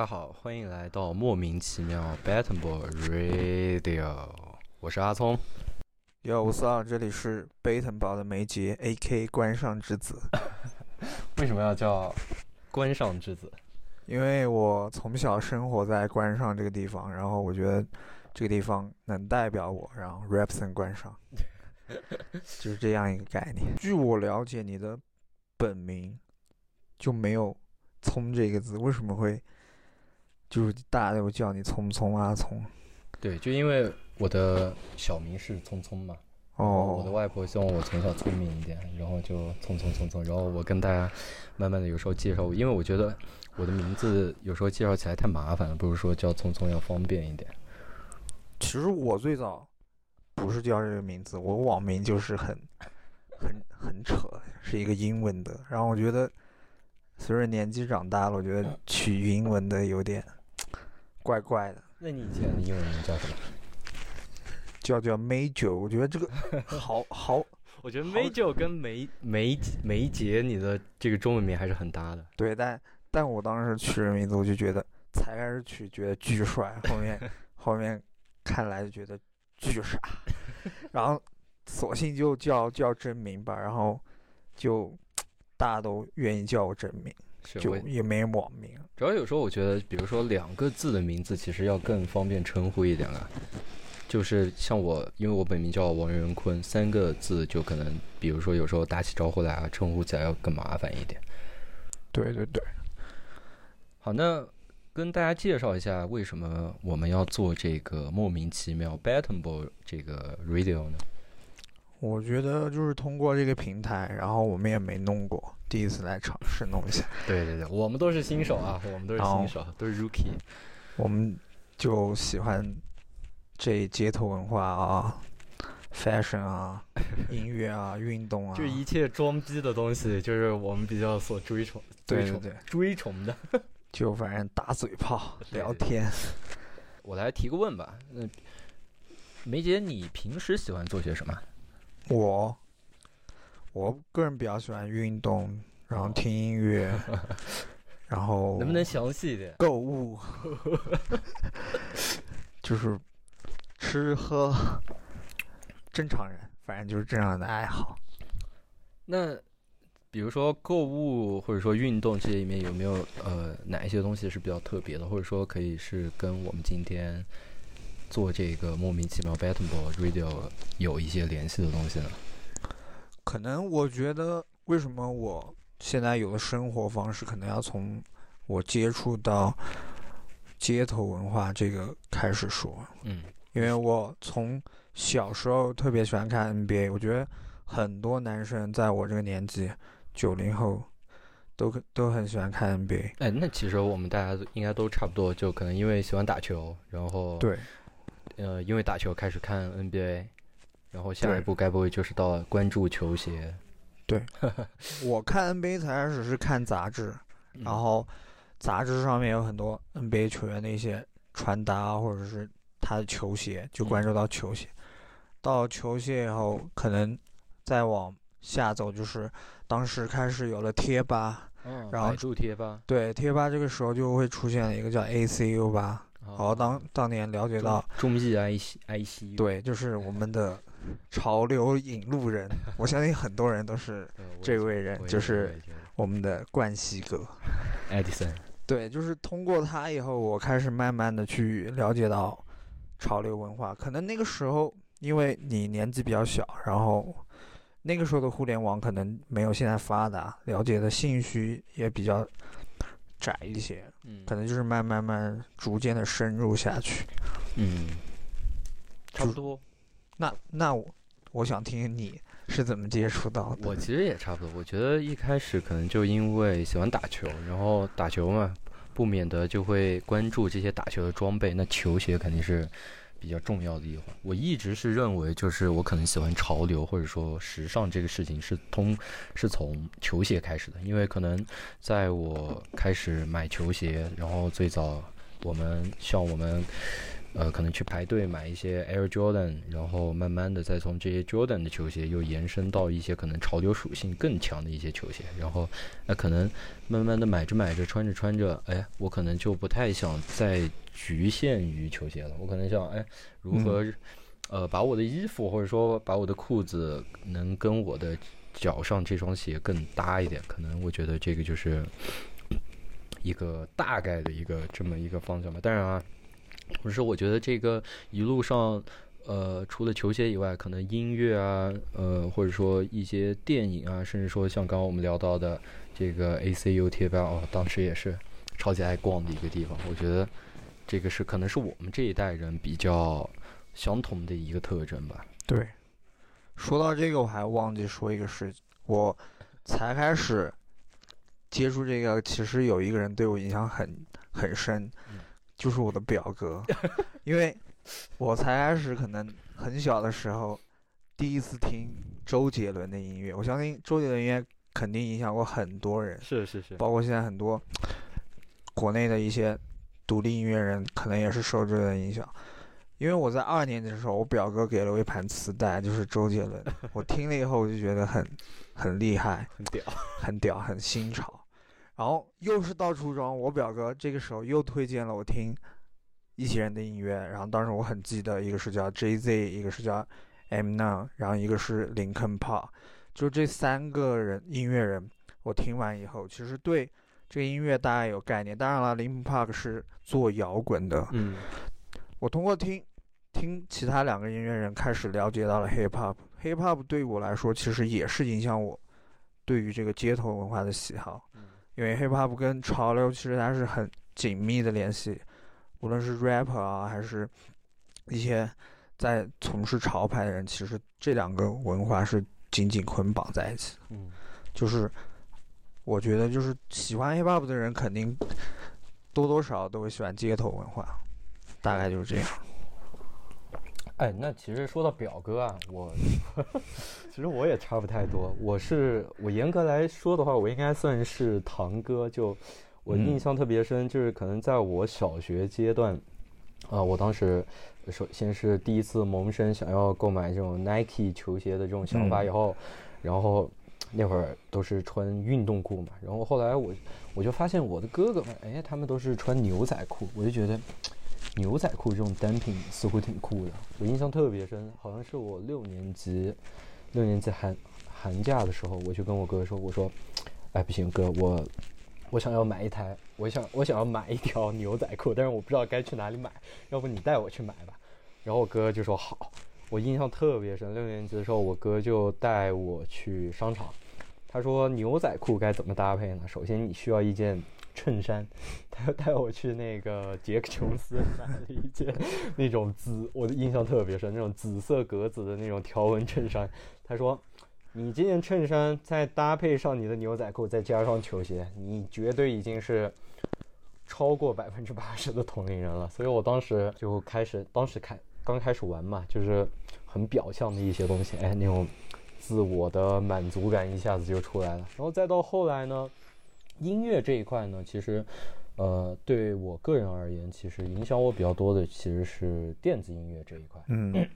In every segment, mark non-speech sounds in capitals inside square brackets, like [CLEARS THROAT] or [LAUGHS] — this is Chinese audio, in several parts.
家好，欢迎来到莫名其妙 Battle Radio，我是阿聪。哟，我是这里是贝腾堡的梅杰，A.K. 关上之子。[LAUGHS] 为什么要叫关上之子？因为我从小生活在关上这个地方，然后我觉得这个地方能代表我，然后 represent 关上，[LAUGHS] 就是这样一个概念。据我了解，你的本名就没有“聪”这个字，为什么会就是大家都叫你聪聪啊聪？对，就因为我的小名是聪聪嘛。哦。我的外婆希望我从小聪明一点，然后就聪聪聪聪。然后我跟大家慢慢的有时候介绍，因为我觉得我的名字有时候介绍起来太麻烦了，不如说叫聪聪要方便一点。其实我最早不是叫这个名字，我网名就是很很很扯，是一个英文的。然后我觉得随着年纪长大了，我觉得取英文的有点怪怪的。那你以前的英文名叫什么？叫叫梅九，我觉得这个 [LAUGHS] 好好。我觉得梅九跟梅梅梅杰，你的这个中文名还是很搭的。对，但但我当时取这名字，我就觉得才开始取觉得巨帅，后面 [LAUGHS] 后面看来就觉得巨傻，[LAUGHS] 然后索性就叫叫真名吧，然后就大家都愿意叫我真名。就也没网名，主要有时候我觉得，比如说两个字的名字，其实要更方便称呼一点啊。就是像我，因为我本名叫王仁坤，三个字就可能，比如说有时候打起招呼来啊，称呼起来要更麻烦一点。对对对。好，那跟大家介绍一下，为什么我们要做这个莫名其妙 Battle 这个 Radio 呢？我觉得就是通过这个平台，然后我们也没弄过，第一次来尝试弄一下。[LAUGHS] 对对对，我们都是新手啊，我们都是新手，都是 Rookie。我们就喜欢这街头文化啊，Fashion 啊，音乐啊，运动啊，[LAUGHS] 就一切装逼的东西，就是我们比较所追崇、追崇、追崇的。[LAUGHS] 就反正打嘴炮、聊天。我来提个问吧，那梅姐，你平时喜欢做些什么？我，我个人比较喜欢运动，然后听音乐，[LAUGHS] 然后能不能详细一点？购物，[LAUGHS] 就是吃喝，正常人，反正就是这样的爱好。那比如说购物或者说运动这里面有没有呃哪一些东西是比较特别的，或者说可以是跟我们今天？做这个莫名其妙 Battle Radio 有一些联系的东西呢？可能我觉得，为什么我现在有的生活方式，可能要从我接触到街头文化这个开始说。嗯，因为我从小时候特别喜欢看 NBA，我觉得很多男生在我这个年纪，九零后都都很喜欢看 NBA。哎，那其实我们大家应该都差不多，就可能因为喜欢打球，然后对。呃，因为打球开始看 NBA，然后下一步该不会就是到关注球鞋？对，[LAUGHS] 我看 NBA 才开始是看杂志，然后杂志上面有很多 NBA 球员的一些穿搭或者是他的球鞋，就关注到球鞋。到球鞋以后，可能再往下走，就是当时开始有了贴吧，然后百贴吧，对，贴吧这个时候就会出现了一个叫 ACU 吧。好，当当年了解到中意 I C I C，对，就是我们的潮流引路人。[LAUGHS] 我相信很多人都是这位人，就是我们的冠希哥，[LAUGHS] Edison。[LAUGHS] 对，就是通过他以后，我开始慢慢的去了解到潮流文化。可能那个时候，因为你年纪比较小，然后那个时候的互联网可能没有现在发达，了解的信息也比较。窄一些，嗯，可能就是慢慢慢逐渐的深入下去，嗯，差不多。那那我我想听听你是怎么接触到的。我其实也差不多，我觉得一开始可能就因为喜欢打球，然后打球嘛，不免得就会关注这些打球的装备，那球鞋肯定是。比较重要的一环，我一直是认为，就是我可能喜欢潮流或者说时尚这个事情是通是从球鞋开始的，因为可能在我开始买球鞋，然后最早我们像我们呃，可能去排队买一些 Air Jordan，然后慢慢的再从这些 Jordan 的球鞋又延伸到一些可能潮流属性更强的一些球鞋，然后那可能慢慢的买着买着穿着穿着，哎，我可能就不太想再局限于球鞋了，我可能想哎，如何呃把我的衣服或者说把我的裤子能跟我的脚上这双鞋更搭一点，可能我觉得这个就是一个大概的一个这么一个方向吧。当然啊，不是我觉得这个一路上，呃，除了球鞋以外，可能音乐啊，呃，或者说一些电影啊，甚至说像刚刚我们聊到的这个 ACU 贴吧哦，当时也是超级爱逛的一个地方。我觉得这个是可能是我们这一代人比较相同的一个特征吧。对，说到这个，我还忘记说一个事情，我才开始接触这个，其实有一个人对我影响很很深，就是我的表哥，[LAUGHS] 因为我才开始可能很小的时候，第一次听周杰伦的音乐，我相信周杰伦音乐肯定影响过很多人，是是是，包括现在很多国内的一些独立音乐人，可能也是受这个影响。因为我在二年级的时候，我表哥给了我一盘磁带，就是周杰伦。[LAUGHS] 我听了以后，我就觉得很很厉害，很屌，很屌，很新潮。然后又是到初中，我表哥这个时候又推荐了我听一些人的音乐。然后当时我很记得，一个是叫 J Z，一个是叫 M Now，然后一个是林肯 Park。就这三个人音乐人，我听完以后，其实对这个音乐大家有概念。当然了，林肯 Park 是做摇滚的。嗯，我通过听。听其他两个音乐人开始了解到了 hip hop，hip hop 对我来说其实也是影响我对于这个街头文化的喜好，因为 hip hop 跟潮流其实它是很紧密的联系，无论是 rapper 啊还是一些在从事潮牌的人，其实这两个文化是紧紧捆绑在一起的。嗯，就是我觉得就是喜欢 hip hop 的人肯定多多少少都会喜欢街头文化，大概就是这样。哎，那其实说到表哥啊，我 [LAUGHS] 其实我也差不太多。我是我严格来说的话，我应该算是堂哥。就我印象特别深，就是可能在我小学阶段，啊，我当时首先是第一次萌生想要购买这种 Nike 球鞋的这种想法以后，然后那会儿都是穿运动裤嘛，然后后来我我就发现我的哥哥们，哎，他们都是穿牛仔裤，我就觉得。牛仔裤这种单品似乎挺酷的，我印象特别深，好像是我六年级，六年级寒寒假的时候，我就跟我哥说，我说，哎不行哥，我我想要买一台，我想我想要买一条牛仔裤，但是我不知道该去哪里买，要不你带我去买吧。然后我哥就说好，我印象特别深，六年级的时候，我哥就带我去商场，他说牛仔裤该怎么搭配呢？首先你需要一件。衬衫，他带我去那个杰克琼斯买了一件那种紫，我的印象特别深，那种紫色格子的那种条纹衬衫。他说：“你这件衬衫再搭配上你的牛仔裤，再加上球鞋，你绝对已经是超过百分之八十的同龄人了。”所以我当时就开始，当时开刚开始玩嘛，就是很表象的一些东西，哎，那种自我的满足感一下子就出来了。然后再到后来呢？音乐这一块呢，其实，呃，对我个人而言，其实影响我比较多的其实是电子音乐这一块。嗯，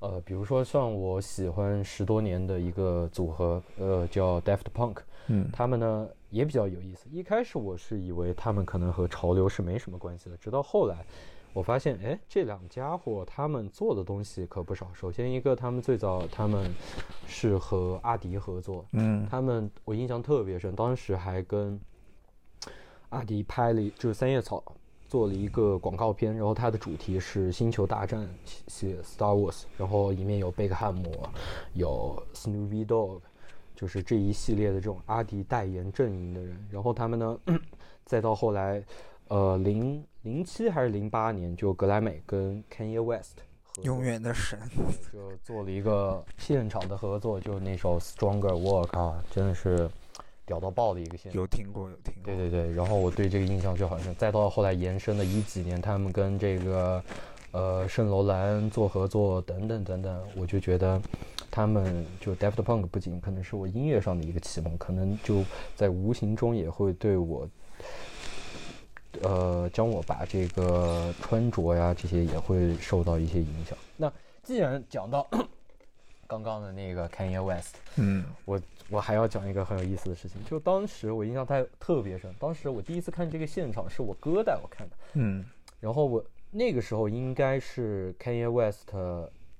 呃，比如说像我喜欢十多年的一个组合，呃，叫 Daft Punk。嗯，他们呢也比较有意思。一开始我是以为他们可能和潮流是没什么关系的，直到后来我发现，哎，这两家伙他们做的东西可不少。首先一个，他们最早他们是和阿迪合作。嗯，他们我印象特别深，当时还跟阿迪拍了就是三叶草做了一个广告片，然后它的主题是星球大战系 Star Wars，然后里面有贝克汉姆，有 Snoopy Dog，就是这一系列的这种阿迪代言阵营的人。然后他们呢，[COUGHS] 再到后来，呃，零零七还是零八年，就格莱美跟 Kanye West 永远的神 [LAUGHS] 就做了一个现场的合作，就那首 Stronger Work 啊，真的是。屌到爆的一个现场，有听过有听过，对对对，然后我对这个印象就好像，再到后来延伸的一几年，他们跟这个，呃，圣罗兰做合作等等等等，我就觉得，他们就 Daft Punk 不仅可能是我音乐上的一个启蒙，可能就在无形中也会对我呃，将我把这个穿着呀这些也会受到一些影响。那既然讲到 [COUGHS] 刚刚的那个 Kanye West，嗯。我我还要讲一个很有意思的事情，就当时我印象太特别深，当时我第一次看这个现场是我哥带我看的，嗯。然后我那个时候应该是 Kanye West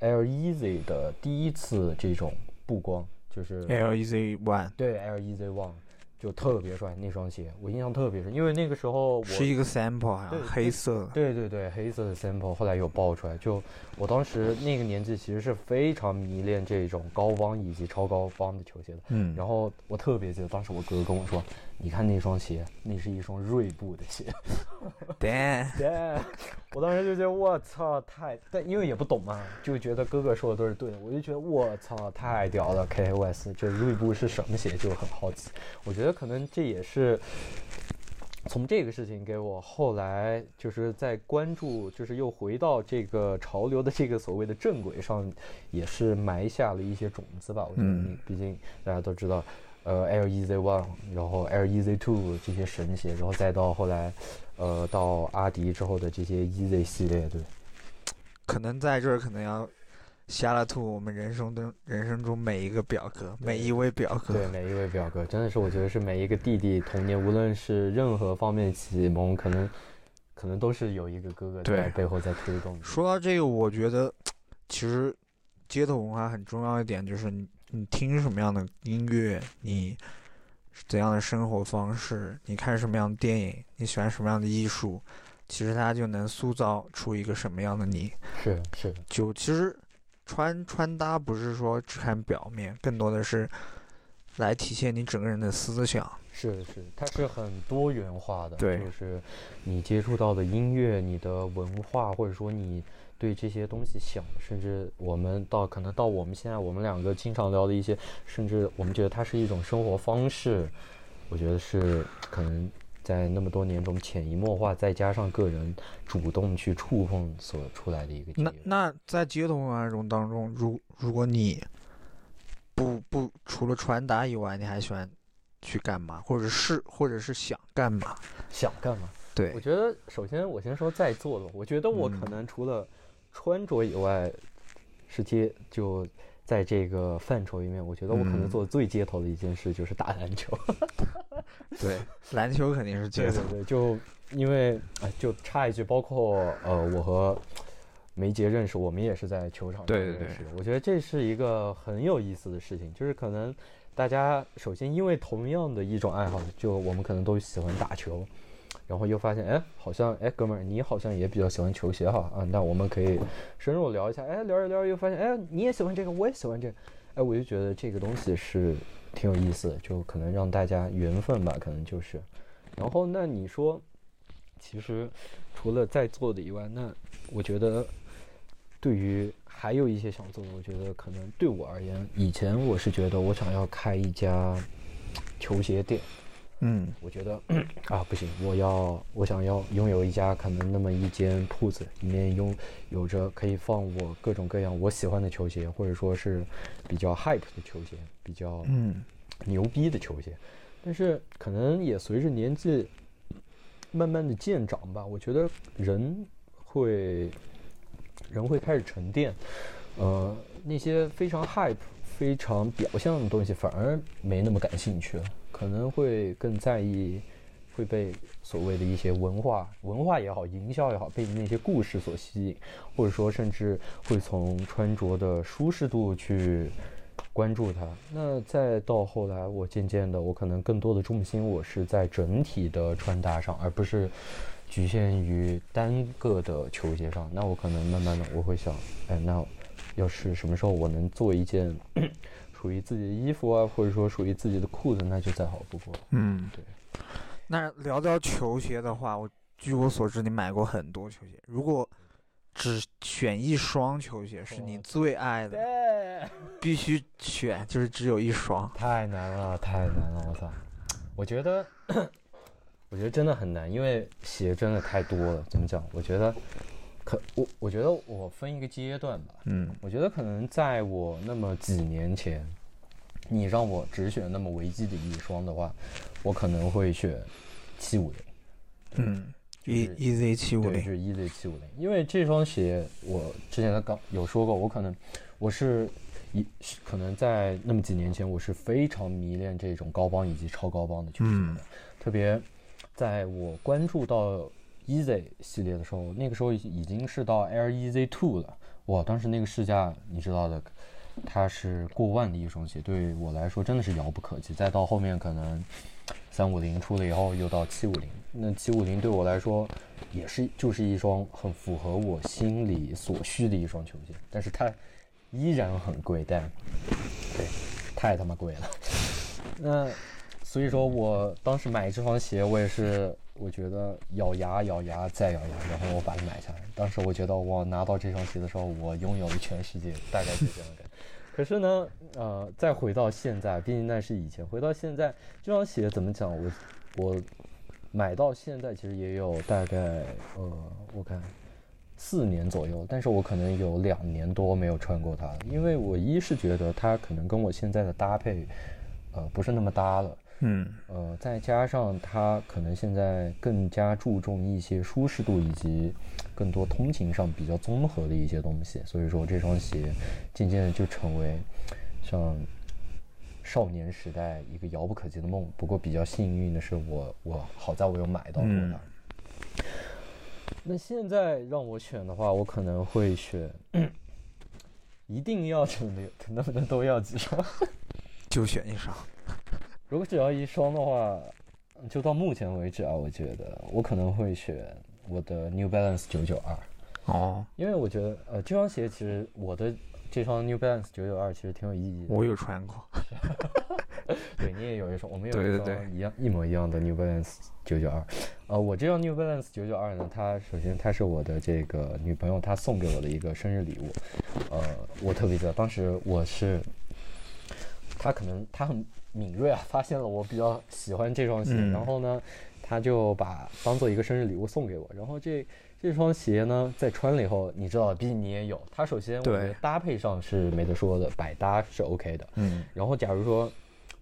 Air Easy 的第一次这种曝光，就是，L E Z One 对 Air Easy One 就特别帅那双鞋，我印象特别深，因为那个时候我是一个 sample 好对像黑色的，对对对，黑色的 sample 后来有爆出来。就我当时那个年纪，其实是非常迷恋这种高帮以及超高帮的球鞋的。嗯，然后我特别记得，当时我哥跟我说：“你看那双鞋，那是一双锐步的鞋。damn，” [LAUGHS] 对，我当时就觉得我操，太……但因为也不懂嘛，就觉得哥哥说的都是对的，我就觉得我操，太屌了！KOS 这锐步是什么鞋，就很好奇。我觉得可能这也是从这个事情给我后来就是在关注，就是又回到这个潮流的这个所谓的正轨上，也是埋下了一些种子吧。我觉得毕竟大家都知道，呃，Air Easy One，然后 Air Easy Two 这些神鞋，然后再到后来，呃，到阿迪之后的这些 Easy 系列，对，可能在这儿可能要瞎了吐我们人生的人生中每一个表哥，每一位表哥，对，每一位表哥，真的是我觉得是每一个弟弟童年，无论是任何方面的启蒙，可能可能都是有一个哥哥在背后在推动。说到这个，我觉得其实街头文化很重要一点就是你你听什么样的音乐，你怎样的生活方式，你看什么样的电影，你喜欢什么样的艺术，其实它就能塑造出一个什么样的你。是是，就其实穿穿搭不是说只看表面，更多的是来体现你整个人的思想。是是，它是很多元化的，对就是你接触到的音乐、你的文化，或者说你对这些东西想，甚至我们到可能到我们现在我们两个经常聊的一些，甚至我们觉得它是一种生活方式，我觉得是可能在那么多年中潜移默化，再加上个人主动去触碰所出来的一个那。那在街头文化中当中，如如果你不不除了传达以外，你还喜欢去干嘛，或者是或者是想干嘛？想干嘛？对我，觉得首先我先说在座的，我觉得我可嗯能除了穿着以外，是街就在这个范畴里面，我觉得我可能嗯做的最街头的一件事就是打篮球。[LAUGHS] 对，篮球肯定是街头。对对对，就因为哎，就插一句，包括呃，我和梅杰认识，我们也是在球场上对对对认识的。我觉得这是一个很有意思的事情，就是可能大家首先因为同样的一种爱好，就我们可能都喜欢打球，然后又发现哎，好像哎，哥们儿，你好像也比较喜欢球鞋哈啊，那我们可以深入聊一下，哎，聊着聊着又发现哎，你也喜欢这个，我也喜欢这个，哎，我就觉得这个东西是挺有意思的，就可能让大家缘分吧，可能就是。然后那你说，其实除了在座的以外，那我觉得对于还有一些想做的，我觉得可能对我而言，以前我是觉得我想要开一家球鞋店，嗯。我觉得 [CLEARS THROAT] 啊不行，我要我想要拥有一家可能那么一间铺子，里面拥有着可以放我各种各样我喜欢的球鞋，或者说是比较 hype 的球鞋，比较嗯。牛逼的球鞋，但是可能也随着年纪慢慢的渐长吧，我觉得人会人会开始沉淀，呃，那些非常 hype、非常表象的东西反而没那么感兴趣了，可能会更在意会被所谓的一些文化、文化也好、营销也好，被那些故事所吸引，或者说甚至会从穿着的舒适度去关注它。那再到后来，我渐渐的，我可能更多的重心我是在整体的穿搭上，而不是局限于单个的球鞋上。那我可能慢慢的我会想，哎，那要是什么时候我能做一件属于自己的衣服啊，或者说属于自己的裤子，那就再好不过了。嗯。对。那聊到球鞋的话，我据我所知，你买过很多球鞋。如果只选一双球鞋是你最爱的，必须选，就是只有一双。太难了，太难了，我操！我觉得，[CLEARS THROAT] 我觉得真的很难，因为鞋真的太多了。怎么讲？我觉得，可我我觉得我分一个阶段吧。嗯我觉得可能在我那么几年前，你让我只选那么维基的一双的话，我可能会选七五零。嗯 E E Z 七五对，零是 EZ 七五零。因为这双鞋我之前的刚有说过，我可能我是一是可能在那么几年前，我是非常迷恋这种高帮以及超高帮的球鞋的，嗯特别在我关注到 EZ 系列的时候，那个时候已经是到 Air EZ Two 了，哇，当时那个市价你知道的。它是过万的一双鞋，对我来说真的是遥不可及。再到后面可能三五零出了以后，又到七五零，那七五零对我来说也是就是一双很符合我心里所需的一双球鞋，但是它依然很贵，但对，太他妈贵了。那所以说我当时买这双鞋，我也是我觉得咬牙咬牙再咬牙，然后我把它买下来。当时我觉得我拿到这双鞋的时候，我拥有了全世界，大概就这样的。[LAUGHS] 可是呢，呃，再回到现在，毕竟那是以前。回到现在，这双鞋怎么讲？我我买到现在其实也有大概呃，我看四年左右，但是我可能有两年多没有穿过它了，因为我一是觉得它可能跟我现在的搭配，呃，不是那么搭了。嗯呃，再加上它可能现在更加注重一些舒适度以及更多通勤上比较综合的一些东西，所以说这双鞋渐渐的就成为像少年时代一个遥不可及的梦。不过比较幸运的是我，我好在我有买到过嗯它。那现在让我选的话，我可能会选，一定要真的能不能都要几双？[LAUGHS] 就选一双。如果只要一双的话，就到目前为止啊，我觉得我可能会选我的 New Balance 九九二，哦，因为我觉得呃这双鞋其实我的这双 New Balance 九九二其实挺有意义的。我有穿过。[LAUGHS] 对你也有一双，我们有一双一样一模一样的 New Balance 九九二。呃，我这双 New Balance 九九二呢，它首先它是我的这个女朋友她送给我的一个生日礼物，呃，我特别记得当时我是，她可能她很敏锐啊，发现了我比较喜欢这双鞋，嗯然后呢，他就把当做一个生日礼物送给我，然后这。这双鞋呢，在穿了以后，你知道，毕竟你也有。它首先我觉得搭配上是没得说的，百搭是 OK 的。嗯然后假如说，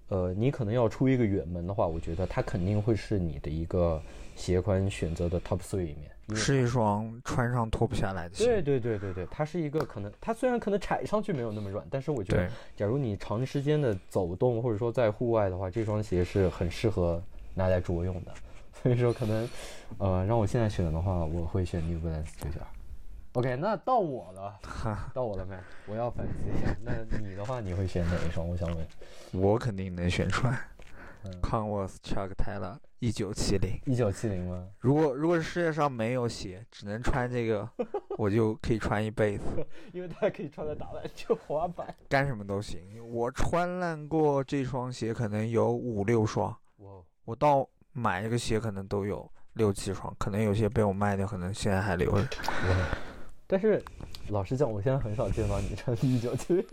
呃，你可能要出一个远门的话，我觉得它肯定会是你的一个鞋款选择的 top three 里面。是一双穿上脱不下来的鞋。对对对对对，它是一个可能，它虽然可能踩上去没有那么软，但是我觉得，假如你长时间的走动或者说在户外的话，这双鞋是很适合拿来着用的。[LAUGHS] 所以说可能，呃，让我现在选的话，我会选 New Balance 九九二。OK，那到我了，[LAUGHS] 到我了没？我要反思一下。那你的话，你会选哪一双？我想问。我肯定能选出来。嗯 Converse Chuck Taylor 一九七零。一九七零吗？如果如果世界上没有鞋，只能穿这个，[LAUGHS] 我就可以穿一辈子，[LAUGHS] 因为它可以穿来打篮球、滑板。干什么都行。我穿烂过这双鞋，可能有五六双。哇，我到买一个鞋可能都有六七双，可能有些被我卖掉，可能现在还留着。但是老实讲，我现在很少见到你穿一九七零。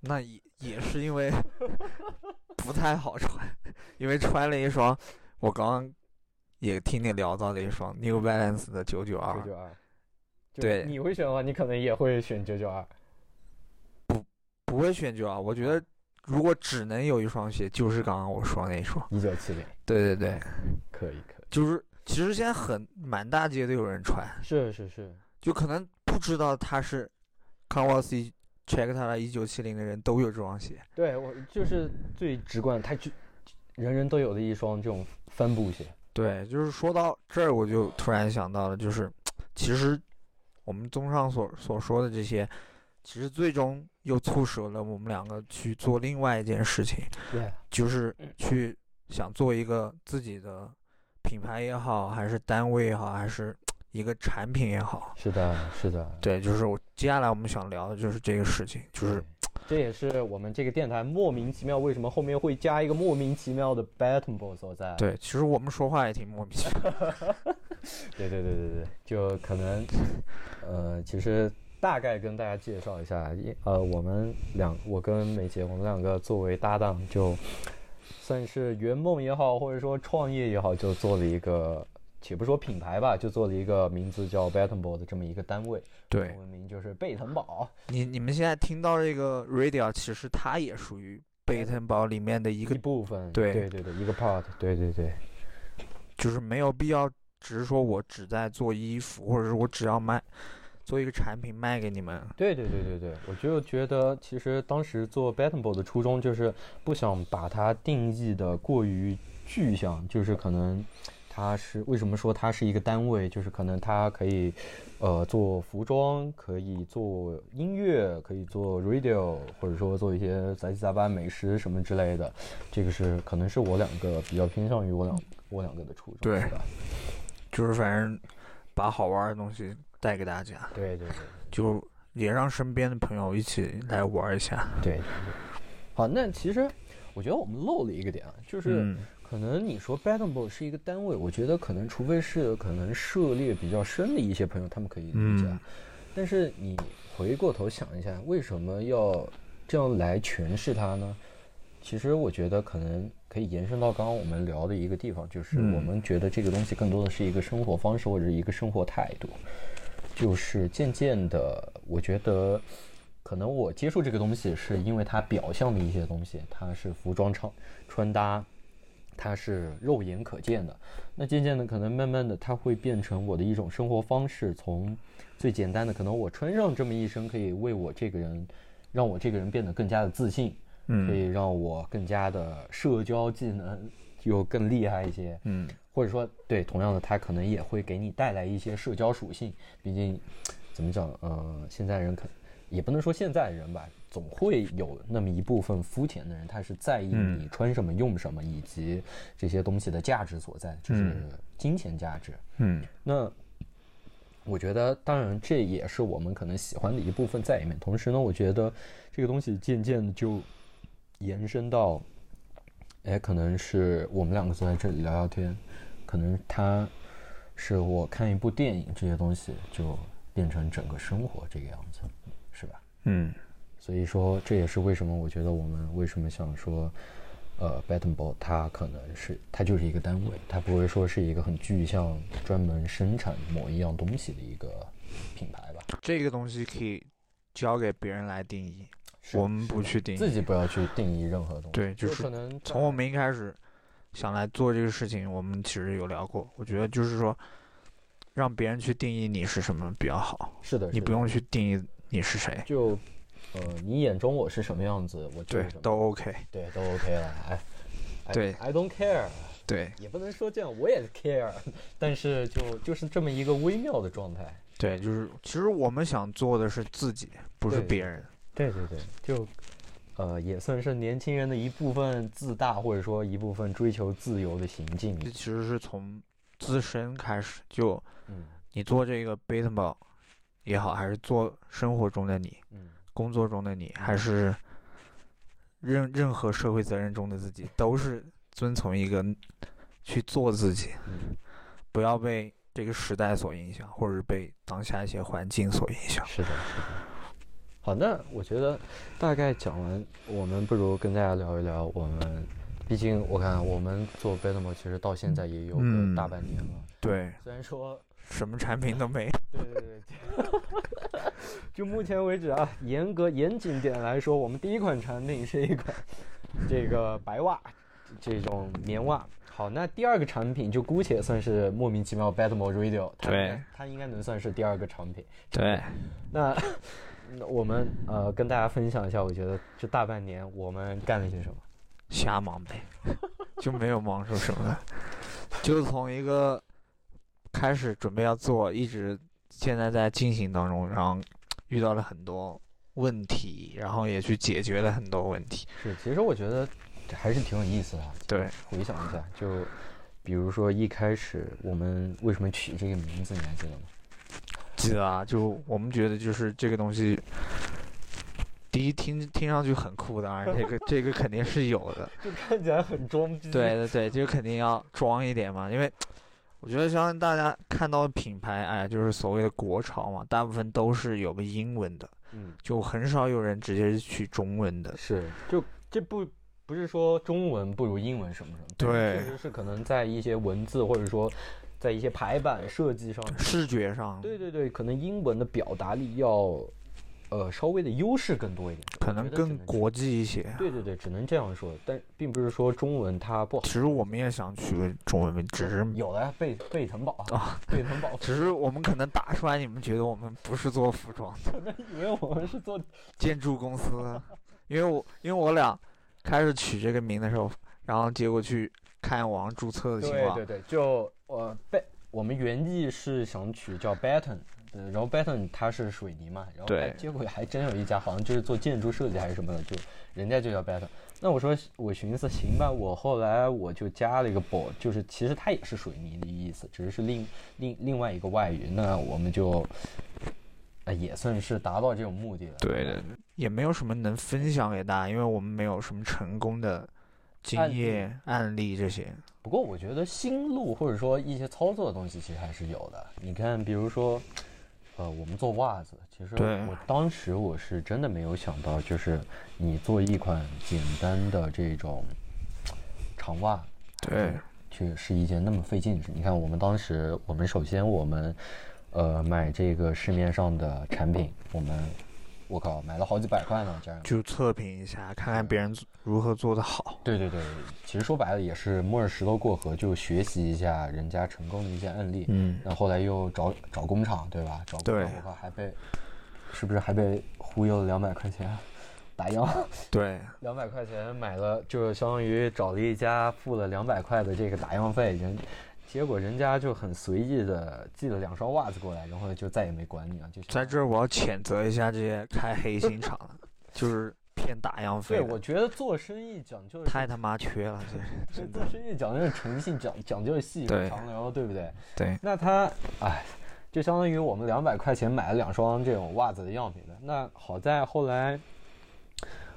那也也是因为不太好穿，因为穿了一双，我刚刚也听你聊到的一双 New Balance 的九九九二，九二。对你会选的话，你可能也会选九九二。不不会选九二。我觉得如果只能有一双鞋，就是刚刚我说那一双。一九七零，对对对，可以可以。就是其实现在很满大街都有人穿，是是是，就可能不知道它是 Converse Check 他的一九七零的人都有这双鞋。对我就是最直观，他就人人都有的一双这种帆布鞋。对，就是说到这儿，我就突然想到了，就是其实我们综上所所说的这些，其实最终又促使了我们两个去做另外一件事情，对，就是去想做一个自己的品牌也好，还是单位也好，还是一个产品也好。是的，是的。对，就是我接下来我们想聊的就是这个事情，就是这也是我们这个电台莫名其妙为什么后面会加一个莫名其妙的 Battle 所在。对，其实我们说话也挺莫名其妙。[LAUGHS] 对对对对对，就可能，呃，其实大概跟大家介绍一下，一呃，我们两，我跟美杰，我们两个作为搭档，就算是圆梦也好，或者说创业也好，就做了一个，且不说品牌吧，就做了一个名字叫 Battle 的这么一个单位，对中文名就是贝腾堡。你，你们现在听到这个 radio，其实它也属于贝腾堡里面的一一个部分，对对对对，一个 part，对对对，就是没有必要只是说我只在做衣服，或者是我只要卖做一个产品卖给你们。对对对对对，我就觉得其实当时做 Batable 的初衷就是不想把它定义的过于具象，就是可能它是为什么说它是一个单位，就是可能它可以呃做服装，可以做音乐，可以做 radio，或者说做一些杂七杂八美食什么之类的，这个是可能是我两个比较偏向于我两我两个的初衷，对？就是反正把好玩的东西带给大家，对对对。[LAUGHS] 就也让身边的朋友一起来玩一下。对对对，好，那其实我觉得我们漏了一个点啊，就是嗯可能你说 Battle 是一个单位，我觉得可能除非是可能涉猎比较深的一些朋友，他们可以理解但是你回过头想一下，为什么要这样来诠释它呢？其实我觉得可能可以延伸到刚刚我们聊的一个地方，就是嗯我们觉得这个东西更多的是一个生活方式或者是一个生活态度。就是渐渐的，我觉得可能我接触这个东西是因为它表象的一些东西，它是服装穿穿搭，它是肉眼可见的。那渐渐的，可能慢慢的，它会变成我的一种生活方式。从最简单的，可能我穿上这么一身，可以为我这个人，让我这个人变得更加的自信，可嗯以让我更加的社交技能又更厉害一些。嗯或者说，对，同样的，它可能也会给你带来一些社交属性。毕竟，怎么讲，呃，现在人可也不能说现在人吧，总会有那么一部分肤浅的人，他是在意嗯你穿什么、用什么，以及这些东西的价值所在，就是嗯金钱价值。嗯那我觉得，当然这也是我们可能喜欢的一部分在里面。同时呢，我觉得这个东西渐渐的就延伸到，哎，可能是我们两个坐在这里聊聊天，可能他是我看一部电影，这些东西就变成整个生活这个样子，是吧？嗯所以说，这也是为什么我觉得我们为什么想说，呃 b a t t Ball 它可能是它就是一个单位，它不会说是一个很具象、专门生产某一样东西的一个品牌吧。这个东西可以交给别人来定义，我们不去定义。自己不要去定义任何东西。对就是可能从我们一开始想来做这个事情，我们其实有聊过。我觉得就是说，让别人去定义你是什么比较好，是的，是的你不用去定义你是谁。就呃，你眼中我是什么样子，我对都 OK。对都 OK 了。哎对，I don't care。对也不能说这样，我也 care，[LAUGHS] 但是就就是这么一个微妙的状态。对，就是其实我们想做的是自己，不是别人。对对对，就呃也算是年轻人的一部分自大，或者说一部分追求自由的行径。这其实是从自身开始，就嗯你做这个 b a t e b a l 也好，还是做生活中的你、嗯，工作中的你，还是任任何社会责任中的自己，都是遵从一个去做自己，嗯不要被这个时代所影响，或者是被当下一些环境所影响。是的，是的。好，那我觉得大概讲完，我们不如跟大家聊一聊我们。毕竟我看我们做 e t m o 其实到现在也有个嗯大半年了。对，虽然说什么产品都没。对对对，就目前为止啊，严格严谨点来说，我们第一款产品是一款这个白袜，这种棉袜。好，那第二个产品就姑且算是莫名其妙 Bad m o r e Radio，它对它应该能算是第二个产品。对，那 [LAUGHS] 那我们呃跟大家分享一下，我觉得这大半年我们干了些什么。瞎忙呗，[LAUGHS] 就没有忙出什么来，就从一个开始准备要做，一直现在在进行当中，然后遇到了很多问题，然后也去解决了很多问题。是，其实我觉得还是挺有意思的啊。对，回想一下，就比如说一开始我们为什么取这个名字，你还记得吗？记得啊，就我们觉得就是这个东西，第一听听上去很酷，当然这个这个肯定是有的。[LAUGHS] 就看起来很装逼。对对对，就肯定要装一点嘛，因为我觉得相信大家看到的品牌，哎，就是所谓的国潮嘛，大部分都是有个英文的，嗯，就很少有人直接去中文的。是，就这不不是说中文不如英文什么什么，对确实是可能在一些文字或者说在一些排版设计上，视觉上，对对对，可能英文的表达力要呃稍微的优势更多一点，可能更国际一些。对对对，只能这样说，但并不是说中文它不好。其实我们也想取个中文名，只是有的贝贝腾堡啊，贝腾堡。[LAUGHS] 只是我们可能打出来，你们觉得我们不是做服装的，可能以为我们是做建筑公司。因为我因为我俩开始取这个名的时候，然后结果去看网上注册的情况，对对对，就呃贝，我们原意是想取叫然后 Beton 它是水泥嘛，然后结果还真有一家好像就是做建筑设计还是什么的，就人家就叫 Beton。那我说我寻思行吧，我后来我就加了一个 b o 就是其实它也是水泥的意思，只是是另另另外一个外语。那我们就呃也算是达到这种目的了。对的，也没有什么能分享给大家，因为我们没有什么成功的经验案例这些。不过我觉得心路或者说一些操作的东西其实还是有的。你看，比如说。呃，我们做袜子，其实我当时我是真的没有想到，就是你做一款简单的这种长袜，对，去是一件那么费劲的事。你看，我们当时，我们首先我们，呃，买这个市面上的产品，我们。我靠，买了好几百块呢，这样就测评一下，看看别人如何做得好。对对对，其实说白了也是摸着石头过河，就学习一下人家成功的一些案例。嗯，然后后来又找找工厂，对吧？找工厂，的话，还被是不是还被忽悠了两百块钱打样？[LAUGHS] 对，两百块钱买了，就相当于找了一家付了两百块的这个打样费，人。结果人家就很随意的寄了两双袜子过来，然后就再也没管你了。就在这儿，我要谴责一下这些开黑心厂的，就是骗打样费。对，我觉得做生意讲究太他妈缺了，这 [LAUGHS] 做生意讲究是诚信，讲讲究细水长流，对不对？对。那他，哎，就相当于我们两百块钱买了两双这种袜子的样品的。那好在后来，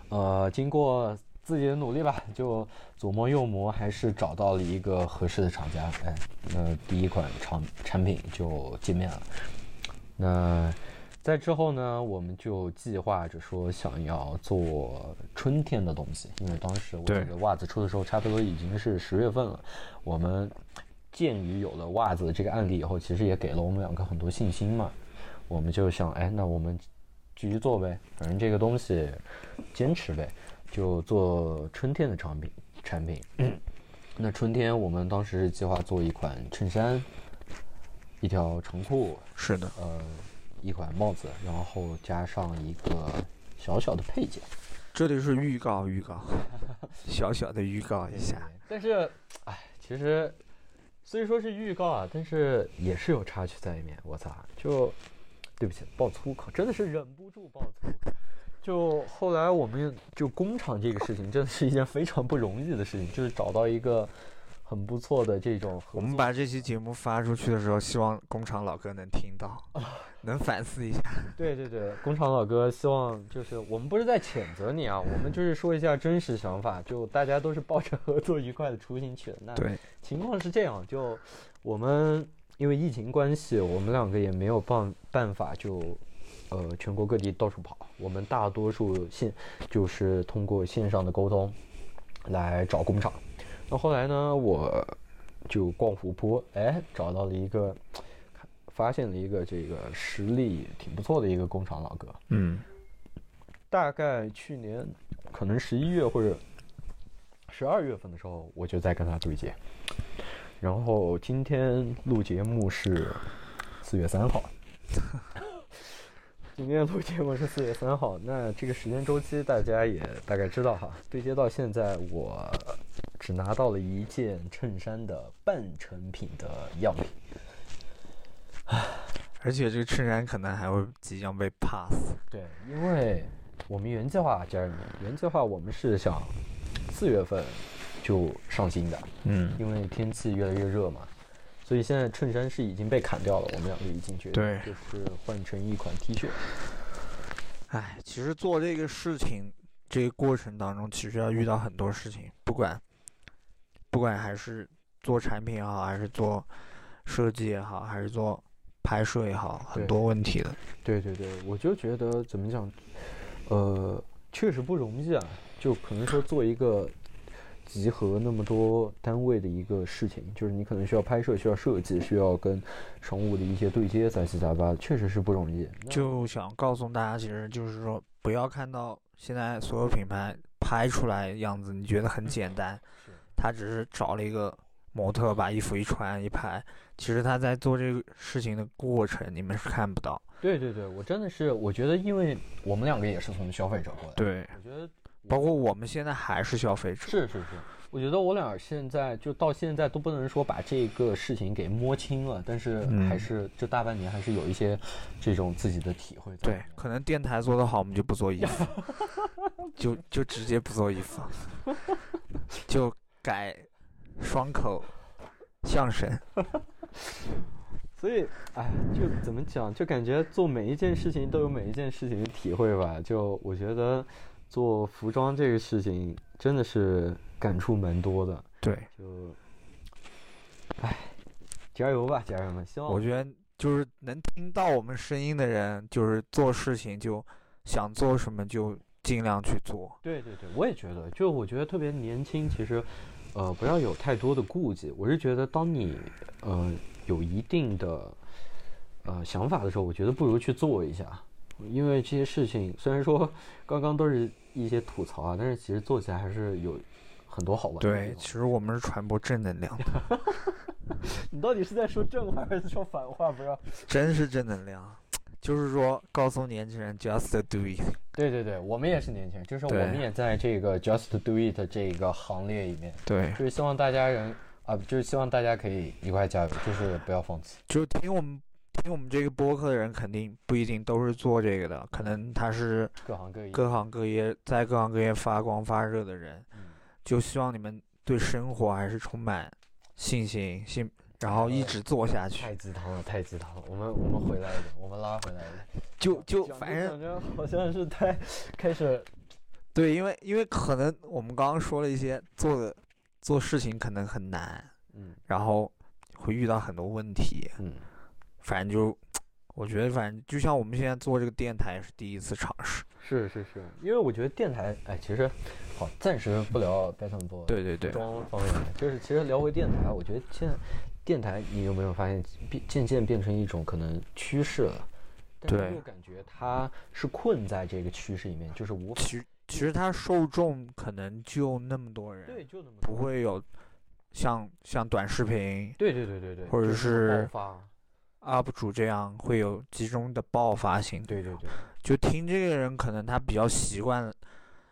呃，经过。自己的努力吧，就左磨右磨，还是找到了一个合适的厂家。哎，那第一款产产品就见面了。那在之后呢，我们就计划着说想要做春天的东西，因为当时我记得袜子出的时候差不多已经是十月份了。我们鉴于有了袜子这个案例以后，其实也给了我们两个很多信心嘛。我们就想，哎，那我们继续做呗，反正这个东西坚持呗。就做春天的产品，产品。那春天我们当时是计划做一款衬衫，一条长裤，是的，呃，一款帽子，然后加上一个小小的配件。这里是预告，预告，[LAUGHS] 小小的预告一下。但是，哎，其实虽说是预告啊，但是也是有插曲在里面。我操，就对不起，爆粗口，真的是忍不住爆粗口。就后来，我们就工厂这个事情，真的是一件非常不容易的事情，就是找到一个很不错的这种。我们把这期节目发出去的时候，希望工厂老哥能听到，[LAUGHS] 能反思一下。对对对，工厂老哥，希望就是我们不是在谴责你啊，我们就是说一下真实想法，就大家都是抱着合作愉快的初心去的。那对，情况是这样，就我们因为疫情关系，我们两个也没有办办法就。呃，全国各地到处跑，我们大多数线就是通过线上的沟通来找工厂。那后来呢，我就逛湖泊，哎，找到了一个，发现了一个这个实力挺不错的一个工厂老哥。嗯，大概去年可能十一月或者十二月份的时候，我就在跟他对接。然后今天录节目是四月三号。今天录节目是四月三号，那这个时间周期大家也大概知道哈。对接到现在，我只拿到了一件衬衫的半成品的样品，唉，而且这个衬衫可能还会即将被 pass。对，因为我们原计划，家人们，原计划我们是想四月份就上新的，嗯，因为天气越来越热嘛。所以现在衬衫是已经被砍掉了，我们两个已经决定就是换成一款 T 恤。哎，其实做这个事情，这个过程当中，其实要遇到很多事情，不管不管还是做产品也好，还是做设计也好，还是做拍摄也好，很多问题的。对对对，我就觉得怎么讲，呃，确实不容易啊。就可能说做一个集合那么多单位的一个事情，就是你可能需要拍摄、需要设计、需要跟商务的一些对接，杂七杂八，确实是不容易。就想告诉大家，其实就是说，不要看到现在所有品牌拍出来样子，你觉得很简单，[LAUGHS] 他只是找了一个模特把衣服一穿一拍，其实他在做这个事情的过程，你们是看不到。对对对，我真的是，我觉得，因为我们两个也是从消费者过来，对，我觉得。包括我们现在还是消费者，是是是，我觉得我俩现在就到现在都不能说把这个事情给摸清了，但是还是这大半年还是有一些这种自己的体会。对，可能电台做得好，我们就不做衣服，[LAUGHS] 就就直接不做衣服，[LAUGHS] 就改双口相声。[LAUGHS] 所以，哎，就怎么讲，就感觉做每一件事情都有每一件事情的体会吧。就我觉得。做服装这个事情真的是感触蛮多的，对，就，唉，加油吧，家人们！希望我觉得就是能听到我们声音的人，就是做事情就想做什么就尽量去做。对对对，我也觉得，就我觉得特别年轻，其实，呃，不要有太多的顾忌。我是觉得，当你呃有一定的呃想法的时候，我觉得不如去做一下。因为这些事情虽然说刚刚都是一些吐槽啊，但是其实做起来还是有很多好玩的。对，其实我们是传播正能量的。[LAUGHS] 你到底是在说正话还是说反话？不要，[LAUGHS] 真是正能量，就是说告诉年轻人 just do it。对对对，我们也是年轻人，就是我们也在这个 just do it 这个行列里面。对，就是希望大家人啊，就是希望大家可以一块加油，就是不要放弃。就听我们。听我们这个播客的人肯定不一定都是做这个的，可能他是各行各业、各行各业在各行各业发光发热的人，就希望你们对生活还是充满信心，信，然后一直做下去。太鸡汤了，太鸡汤了！我们我们回来的，我们拉回来的，就就反正好像是太开始，对，因为因为可能我们刚刚说了一些做的做事情可能很难，嗯，然后会遇到很多问题，嗯。反正就，我觉得反正就像我们现在做这个电台是第一次尝试。是是是，因为我觉得电台，哎，其实，好，暂时不聊 b e t t o 对对对。装方面，就是其实聊回电台，我觉得现在电台，你有没有发现变渐渐变成一种可能趋势了？对。又感觉它是困在这个趋势里面，就是无法。其实其实它受众可能就那么多人，对，就那么不会有像像短视频，对对对对对，或者是爆发。UP 主这样会有集中的爆发性，对对对，就听这个人可能他比较习惯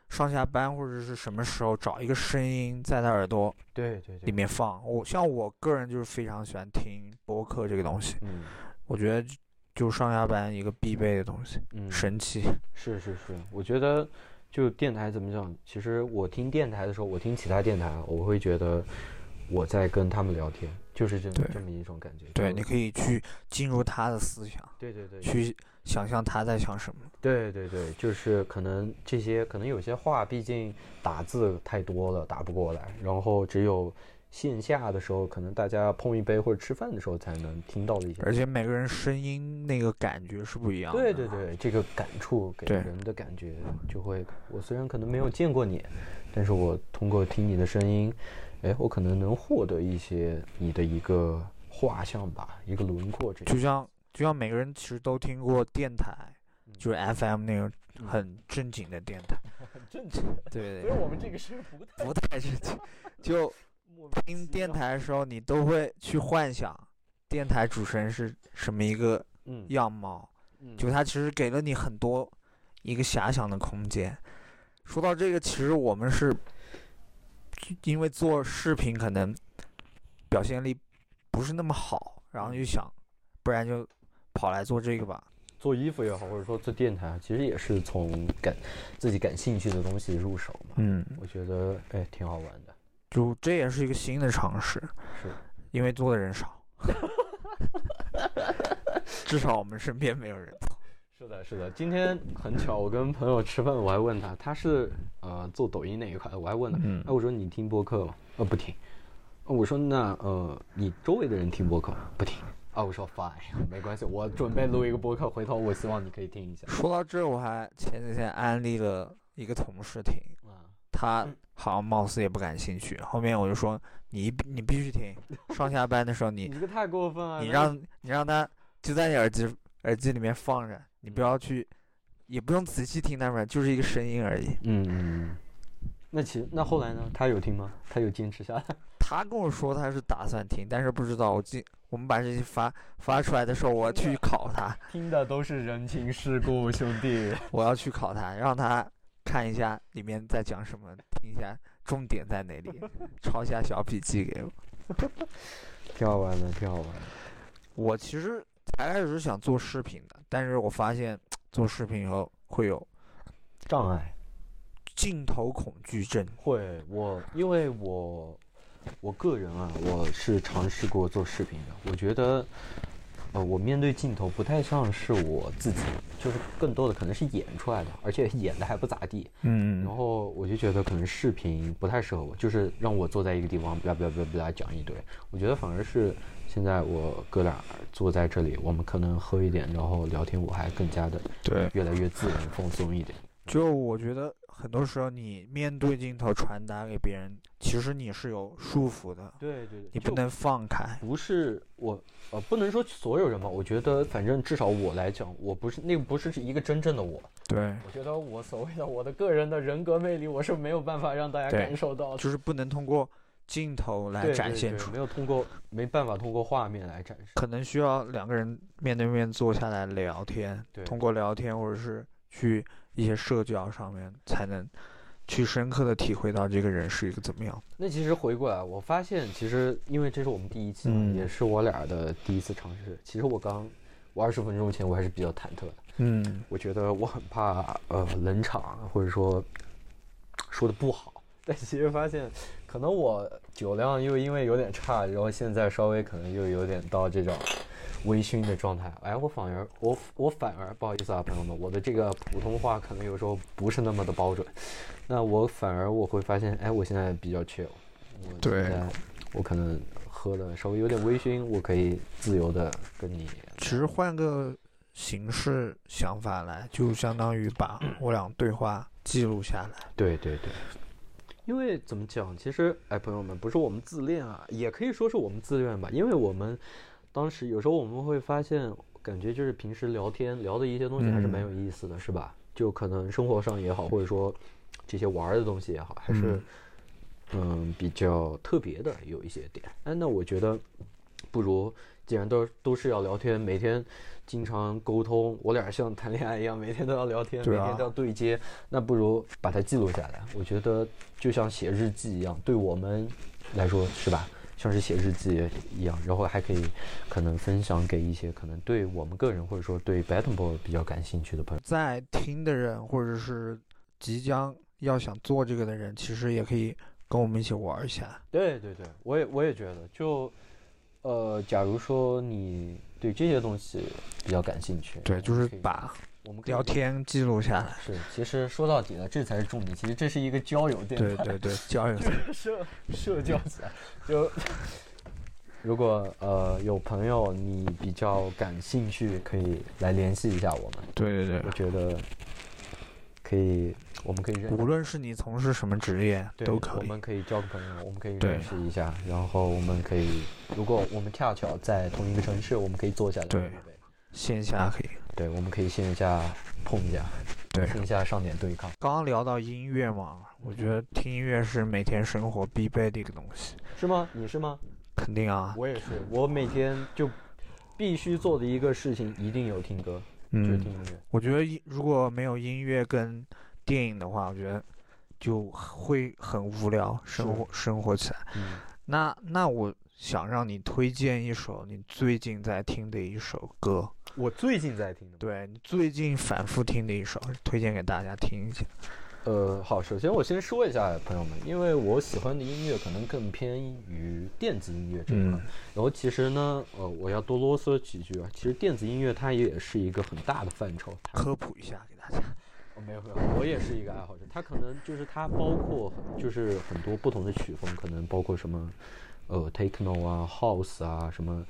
上下班或者是什么时候找一个声音在他耳朵对对里面放。我像我个人就是非常喜欢听播客这个东西，嗯，我觉得就上下班一个必备的东西，嗯，神奇。是是是，我觉得就电台怎么讲？其实我听电台的时候，我听其他电台，我会觉得我在跟他们聊天。就是这这么一种感觉，对，你可以去进入他的思想，对对对，去想象他在想什么，对对对，就是可能这些可能有些话，毕竟打字太多了，打不过来，然后只有线下的时候，可能大家碰一杯或者吃饭的时候才能听到的一些，而且每个人声音那个感觉是不一样的，对对对，这个感触给人的感觉就会，我虽然可能没有见过你，但是我通过听你的声音。哎，我可能能获得一些你的一个画像吧，一个轮廓。这就像就像每个人其实都听过电台，就是 FM 那种很正经的电台。[LAUGHS] 很正经。对对。所以我们这个是不太不太正经。就 [LAUGHS] 听电台的时候，你都会去幻想电台主持人是什么一个样貌。嗯。就他其实给了你很多一个遐想的空间。说到这个，其实我们是。因为做视频可能表现力不是那么好，然后就想，不然就跑来做这个吧。做衣服也好，或者说做电台，其实也是从感自己感兴趣的东西入手嘛。嗯，我觉得哎挺好玩的。就这也是一个新的尝试，是因为做的人少，[LAUGHS] 至少我们身边没有人。是的，是的。今天很巧，我跟朋友吃饭，我还问他，他是呃做抖音那一块的，我还问他，哎，我说你听播客吗？呃，不听。我说那呃，你周围的人听播客吗？不听。啊，我说 fine，没关系，我准备录一个播客，回头我希望你可以听一下。说到这，我还前几天安利了一个同事听，他好像貌似也不感兴趣。后面我就说你你必须听，上下班的时候你 [LAUGHS] 你这个太过分了，你让你让他就在你耳机耳机里面放着，你不要去，也不用仔细听他们，就是一个声音而已。嗯嗯。那其实那后来呢？他有听吗？他有坚持下来？[LAUGHS] 他跟我说他是打算听，但是不知道我今我们把这些发发出来的时候，我要去考他。[LAUGHS] 听的都是人情世故，兄弟。[LAUGHS] 我要去考他，让他看一下里面在讲什么，听一下重点在哪里，抄下小笔记给我。挺好玩的，挺好玩的。我其实才开始是想做视频的，但是我发现做视频以后会有障碍。镜头恐惧症会，我因为我我个人啊，我是尝试过做视频的。我觉得，呃，我面对镜头不太像是我自己，就是更多的可能是演出来的，而且演的还不咋地。嗯然后我就觉得可能视频不太适合我，就是让我坐在一个地方，不要不要不要不要讲一堆。我觉得反而是现在我哥俩坐在这里，我们可能喝一点，然后聊天，我还更加的对，越来越自然放松一点。就我觉得很多时候你面对镜头传达给别人，其实你是有束缚的。对对对，你不能放开。不是我，呃，不能说所有人吧。我觉得，反正至少我来讲，我不是那个不是一个真正的我。对。我觉得我所谓的我的个人的人格魅力，我是没有办法让大家感受到，就是不能通过镜头来展现出，没有通过，没办法通过画面来展示。可能需要两个人面对面坐下来聊天，通过聊天或者是去。一些社交上面才能去深刻的体会到这个人是一个怎么样。那其实回过来，我发现其实因为这是我们第一期，也是我俩的第一次尝试。其实我刚我二十分钟前我还是比较忐忑的，嗯，我觉得我很怕呃冷场或者说说的不好。但其实发现，可能我酒量又因为有点差，然后现在稍微可能又有点到这种。微醺的状态，哎，我反而我我反而不好意思啊，朋友们，我的这个普通话可能有时候不是那么的标准，那我反而我会发现，哎，我现在比较 chill，对，我可能喝的稍微有点微醺，我可以自由的跟你。其实换个形式想法来，就相当于把我俩对话记录下来。对对对，因为怎么讲，其实哎，朋友们，不是我们自恋啊，也可以说是我们自愿吧，因为我们。当时有时候我们会发现，感觉就是平时聊天聊的一些东西还是蛮有意思的，是吧？就可能生活上也好，或者说这些玩的东西也好，还是嗯比较特别的有一些点。哎，那我觉得不如，既然都都是要聊天，每天经常沟通，我俩像谈恋爱一样，每天都要聊天，每天都要对接，那不如把它记录下来。我觉得就像写日记一样，对我们来说，是吧？像是写日记一样，然后还可以可能分享给一些可能对我们个人或者说对 Battle 比较感兴趣的朋友，在听的人或者是即将要想做这个的人，其实也可以跟我们一起玩一下。对对对，我也我也觉得，就呃，假如说你对这些东西比较感兴趣，对，就是把。我们聊天记录下来是，其实说到底了，这才是重点。其实这是一个交友电台，对对对，交友 [LAUGHS] 社社交起来。就如果呃有朋友你比较感兴趣，可以来联系一下我们。对对对，我觉得可以，我们可以认。无论是你从事什么职业，都可以。我们可以交个朋友，我们可以认识一下，然后我们可以，如果我们恰巧在同一个城市，我们可以坐下来。对。线下可以，对，我们可以线下碰一下，对，线下上点对抗。刚刚聊到音乐嘛，我觉得听音乐是每天生活必备的一个东西，是吗？你是吗？肯定啊，我也是，我每天就必须做的一个事情，一定有听歌，就是听音乐。我觉得如果没有音乐跟电影的话，我觉得就会很无聊，生活生活起来。嗯，那那我想让你推荐一首你最近在听的一首歌。我最近在听的，对你最近反复听的一首，推荐给大家听一下。呃，好，首先我先说一下，朋友们，因为我喜欢的音乐可能更偏于电子音乐这一块。然后其实呢，呃，我要多啰嗦几句啊。其实电子音乐它也是一个很大的范畴。科普一下给大家。哦，没有没有，我也是一个爱好者。它可能就是它包括就是很多不同的曲风，可能包括什么呃 techno 啊，house 啊什么。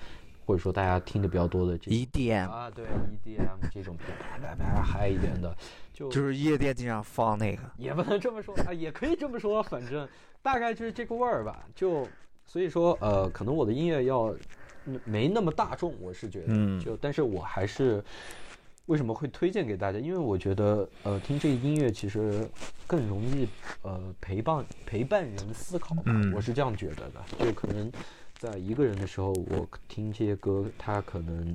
或者说大家听的比较多的这 EDM 啊，对 EDM 这种比较啪啪啪嗨一点的，就就是夜店经常放那个，也不能这么说啊，也可以这么说，反正大概就是这个味儿吧。就所以说，呃，可能我的音乐要嗯没那么大众，我是觉得，嗯就但是我还是为什么会推荐给大家？因为我觉得，呃，听这个音乐其实更容易，呃，陪伴陪伴人思考吧，嗯我是这样觉得的。就可能在一个人的时候，我听这些歌，它可能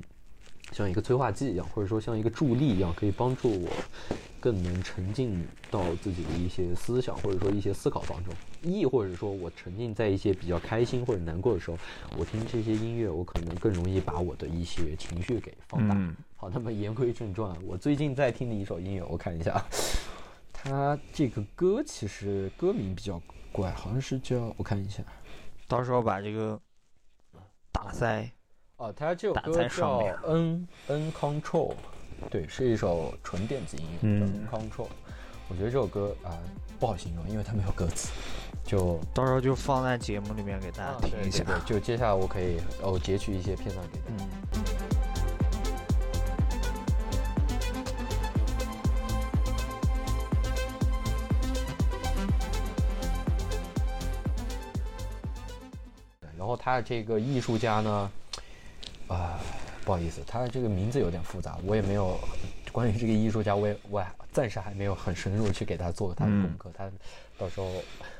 像一个催化剂一样，或者说像一个助力一样，可以帮助我更能沉浸到自己的一些思想或者说一些思考当中，亦或者说我沉浸在一些比较开心或者难过的时候，我听这些音乐，我可能更容易把我的一些情绪给放大。嗯。好，那么言归正传，我最近在听的一首音乐，我看一下，它这个歌其实歌名比较怪，好像是叫我看一下，到时候把这个打在哦，他这首歌叫 N N Control，对，是一首纯电子音乐，嗯叫 N Control。我觉得这首歌啊、不好形容，因为它没有歌词，就到时候就放在节目里面给大家啊听一下。对对对，就接下来我可以哦截取一些片段给大家。嗯，然后他这个艺术家呢，啊、不好意思，他的这个名字有点复杂，我也没有关于这个艺术家，我也我还暂时还没有很深入去给他做他的功课。他到时候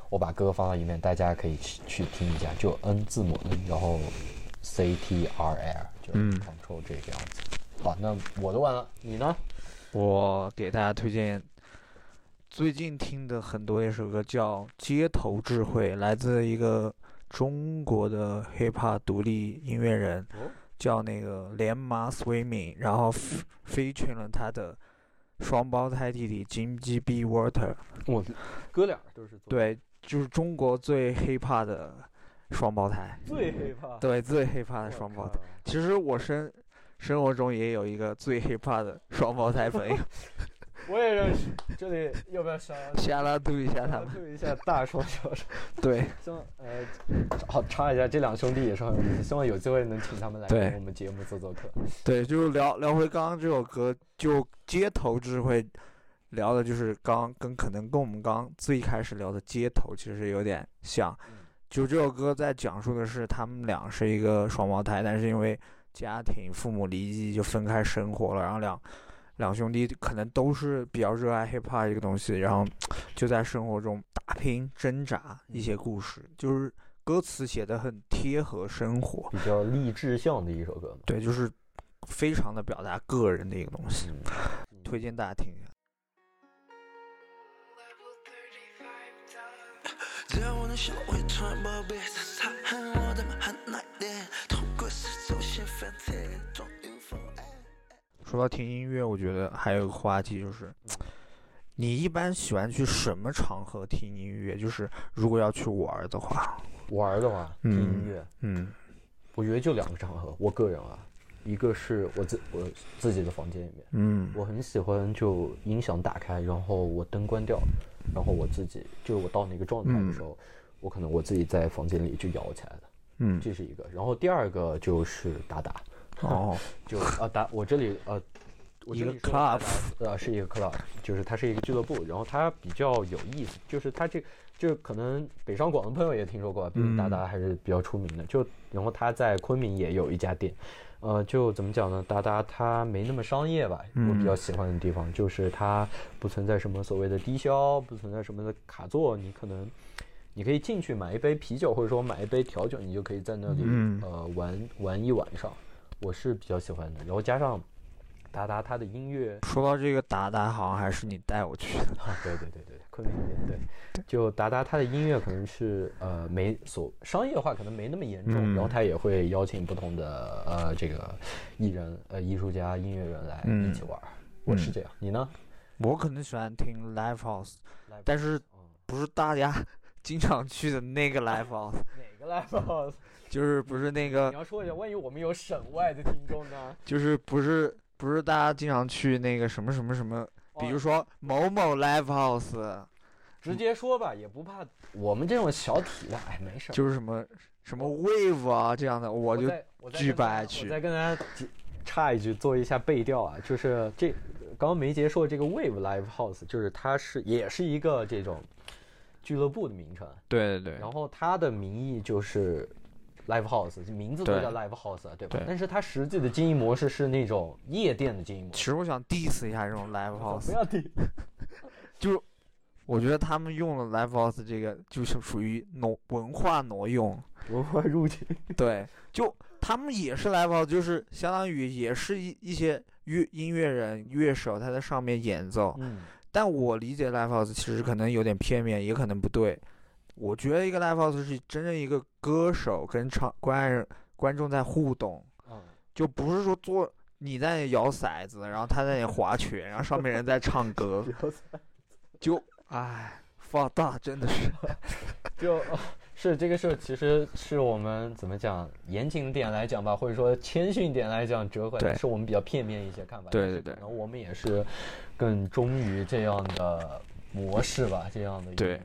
我把歌放到里面，大家可以去去听一下，就 N 字母 N，然后 C T R L，就是 control 这个样子。好，那我都完了，你呢？我给大家推荐最近听的很多一首歌，叫《街头智慧》，来自一个中国的 hiphop 独立音乐人，哦。叫那个连麻 swimming，然后 f- featuring 了他的双胞胎弟弟金鸡 B Water，我哥俩都是对，就是中国最 hiphop 的双胞胎，最害怕对，最 hiphop 的双胞胎。其实我生生活中也有一个最 hiphop 的双胞胎朋友，[LAUGHS] 我也认识。这里要不要想下拉对一下他们。对一下大双小双？[LAUGHS] 对，希望呃，好插一下，这两兄弟也是很有意思，希望有机会能请他们来我们节目做做客。对，就是聊聊回刚刚这首歌，就街头智慧，聊的就是刚跟可能跟我们刚最开始聊的街头其实有点像。嗯就这首歌在讲述的是他们俩是一个双胞胎，但是因为家庭父母离异就分开生活了，然后两两兄弟可能都是比较热爱 hiphop 这个东西，然后就在生活中打拼挣扎一些故事，就是歌词写的很贴合生活，比较励志向的一首歌。对，就是非常的表达个人的一个东西，嗯，[LAUGHS] 推荐大家听一下。说到听音乐，我觉得还有一个话题就是，你一般喜欢去什么场合听音乐？就是如果要去玩的话，[LAUGHS] 玩的话，听嗯音乐，嗯我觉得就两个场合。我个人啊，一个是我自我自己的房间里面，嗯我很喜欢就音响打开，然后我灯关掉，然后我自己就我到那个状态的时候，我可能我自己在房间里就摇起来了，嗯，这是一个。然后第二个就是打打，哦，[LAUGHS] 就啊打我这里呃。我一个这里说 club 打呃，是一个 club，就是它是一个俱乐部，然后它比较有意思，就是它这就可能北上广的朋友也听说过，毕竟达达还是比较出名的。就然后它在昆明也有一家店，呃，就怎么讲呢？达达它没那么商业吧，我比较喜欢的地方就是它不存在什么所谓的低消，不存在什么的卡座，你可能你可以进去买一杯啤酒，或者说买一杯调酒，你就可以在那里、嗯呃玩玩一晚上，我是比较喜欢的。然后加上达达他的音乐。说到这个达达，好像还是你带我去的。啊，对对对对，昆明店对，就达达他的音乐可能是呃没所商业化可能没那么严重，然后嗯他也会邀请不同的呃这个艺人呃艺术家音乐人来嗯一起玩儿，我是这样，你呢？我可能喜欢听 live house，但是嗯不是大家 [LAUGHS] 经常去的那个 live house，哪个 live house？就是不是那个你，要说一下，万一我们有省外的听众呢？[LAUGHS] 就是不是不是大家经常去那个什么什么什么，比如哦说某某 live house，直接说吧，也不怕我们这种小体量，哎，没事。就是什么什么 wave 啊这样的，我就巨不爱去我再跟大家几插一句，做一下背调啊，就是这刚刚梅杰说的这个 Wave Live House，就是它是也是一个这种俱乐部的名称，对对对然后它的名义就是 Live House，就名字都叫 Live House，啊对吧对？但是它实际的经营模式是那种夜店的经营模式。其实我想 diss 一下这种 live [LAUGHS] house，[LAUGHS] 就我觉得他们用了 live house 这个就是属于挪文化挪用，文化入侵。[LAUGHS] 对，就他们也是 live house，就是相当于也是一一些乐音乐人乐手他在上面演奏，嗯，但我理解 live house 其实可能有点片面，也可能不对。我觉得一个 live house 是真正一个歌手跟唱观人观众在互动，嗯，就不是说做你在那摇骰子，然后他在那划拳，然后上面人在唱歌，就唉，放大真的是，[LAUGHS] 就是这个事儿，其实是我们怎么讲，严谨点来讲吧，或者说谦逊点来讲，折回来对是我们比较片面一些看法。对对对然后我们也是更忠于这样的模式吧，这样的一个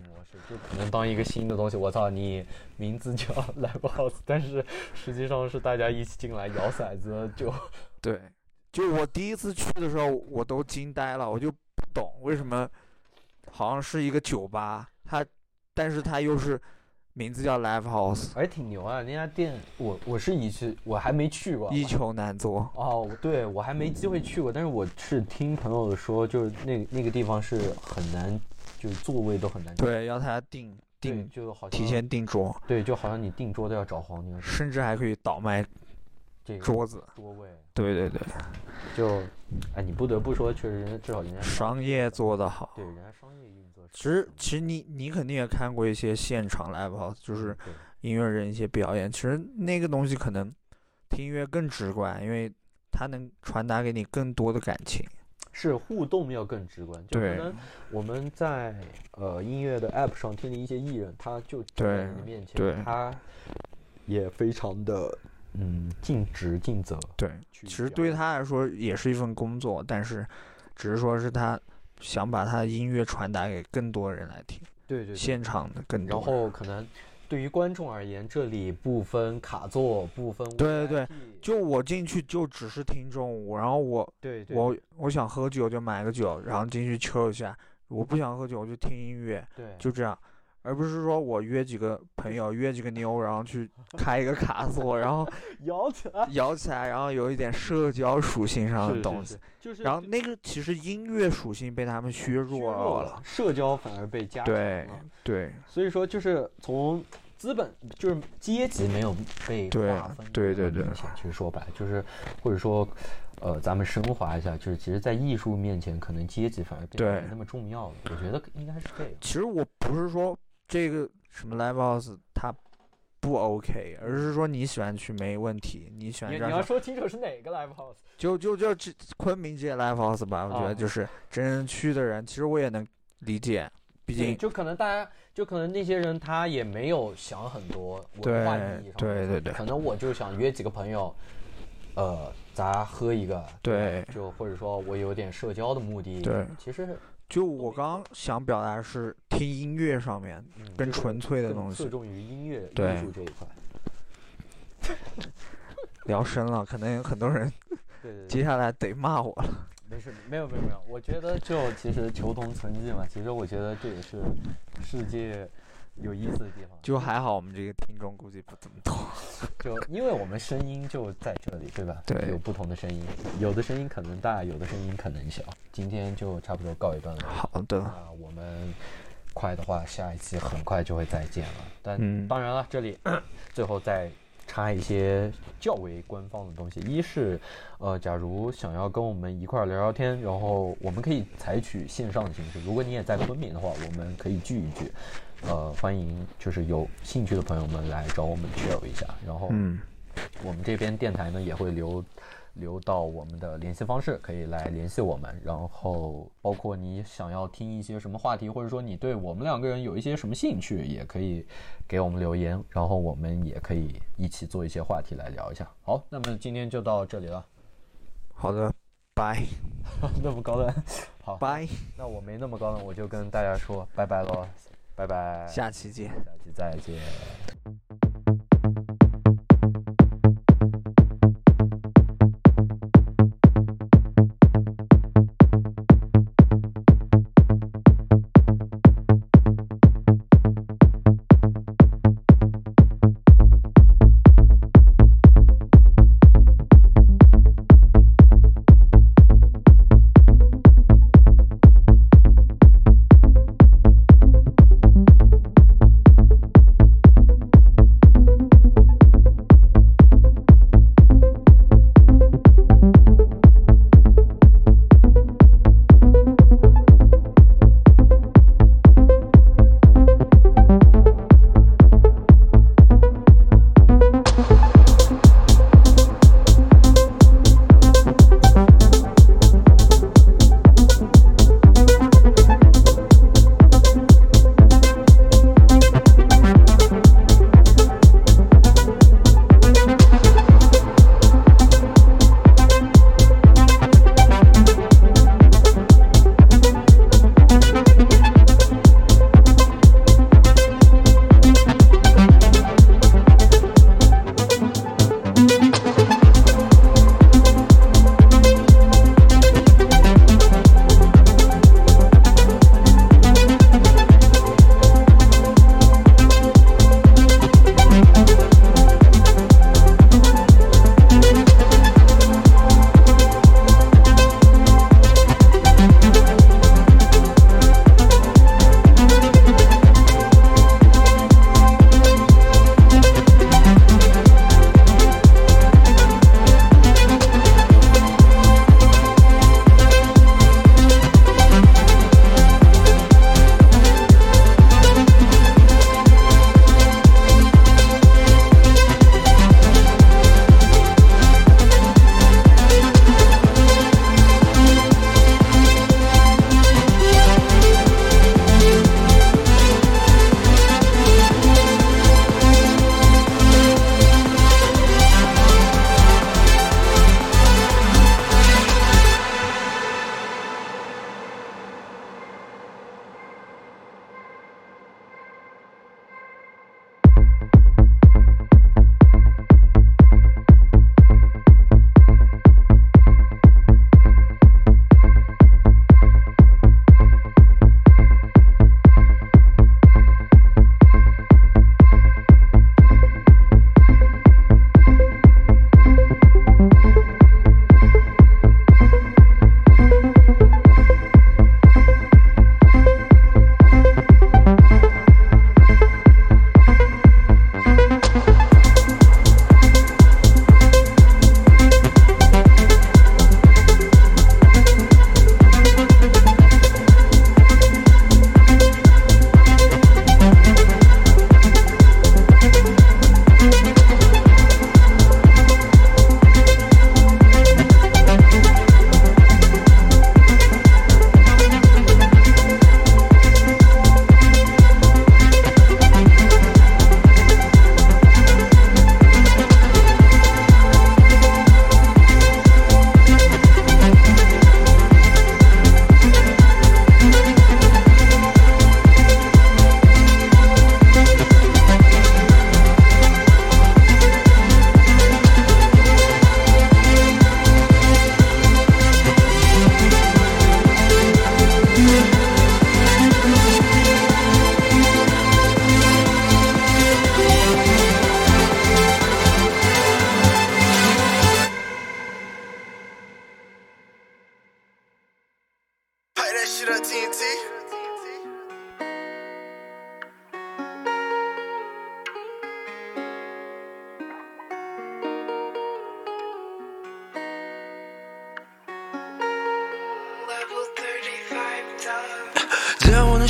就可能当一个新的东西，我操，你名字叫 Live House，但是实际上是大家一起进来摇骰子，就对，就我第一次去的时候，我都惊呆了，我就不懂为什么好像是一个酒吧，它，但是它又是名字叫 live house，还挺牛啊！那家店，我我是一去，我还没去过。一球难做。哦，对我还没机会去过，但是我是听朋友说，就是那那个地方是很难，就是座位都很难订，对，要他订对订就好像提前订桌，对，就好像你订桌都要找黄牛甚至还可以倒卖这个桌子。桌位，对对对，就哎，你不得不说，确实人家至少人家商业做得好。对人家商业运作，其实其实你你肯定也看过一些现场 live house，就是音乐人一些表演，其实那个东西可能听音乐更直观，因为它能传达给你更多的感情。是互动要更直观，就可对能我们在呃音乐的 app 上听的一些艺人，他就站在你的面前，对他也非常的嗯尽职尽责。对，其实对于他来说也是一份工作，但是只是说是他想把他的音乐传达给更多人来听，对对对，现场的更多然。后可能对于观众而言，这里不分卡座，不分对对 VIP 就我进去就只是听中午，然后我对对我我想喝酒就买个酒，然后进去抽一下；我不想喝酒我就听音乐，对。就这样，而不是说我约几个朋友约几个妞，然后去开一个卡座，然后 [LAUGHS] 摇起来摇起来，然后有一点社交属性上的东西。，就是然后那个其实音乐属性被他们削弱削弱了。社交反而被加强对了。对所以说，就是从资本就是阶级没有被对划分，对对对其实说白了就是，或者说，呃，咱们升华一下，就是其实，在艺术面前，可能阶级反而变得对没那么重要了。我觉得应该是这样。其实我不是说这个什么 live house 它不 OK，而是说你喜欢去没问题，你喜欢你你要说清楚是哪个 live house，就就就这昆明这些 live house 吧，我觉哦。得就是真人去的人，其实我也能理解，毕竟对就可能大家，就可能那些人他也没有想很多文化意义上的对对对。可能我就想约几个朋友，呃，咱喝一个，对。就或者说我有点社交的目的，对。其实就我刚刚想表达是听音乐上面更纯粹的东西，侧重于音乐对艺术这一块，[LAUGHS] 聊深了，可能有很多人接下来得骂我了。没事，没有没有没有，我觉得就其实求同存异嘛，其实我觉得这也是世界有意思的地方。就还好，我们这个听众估计不怎么多。[LAUGHS] 就因为我们声音就在这里，对吧？对有不同的声音，有的声音可能大，有的声音可能小。今天就差不多告一段落。好的，那我们快的话，下一期很快就会再见了。但嗯当然了，这里 [COUGHS] 最后再插一些较为官方的东西。一是，呃，假如想要跟我们一块儿聊聊天，然后我们可以采取线上的形式。如果你也在昆明的话，我们可以聚一聚。呃，欢迎就是有兴趣的朋友们来找我们 chill 一下。然后，嗯，我们这边电台呢也会留留到我们的联系方式，可以来联系我们。然后包括你想要听一些什么话题，或者说你对我们两个人有一些什么兴趣，也可以给我们留言，然后我们也可以一起做一些话题来聊一下。好，那么今天就到这里了。好的，拜 [LAUGHS] 那么高端。好，拜，那我没那么高端，我就跟大家说拜拜喽，拜拜，下期见。下期再见。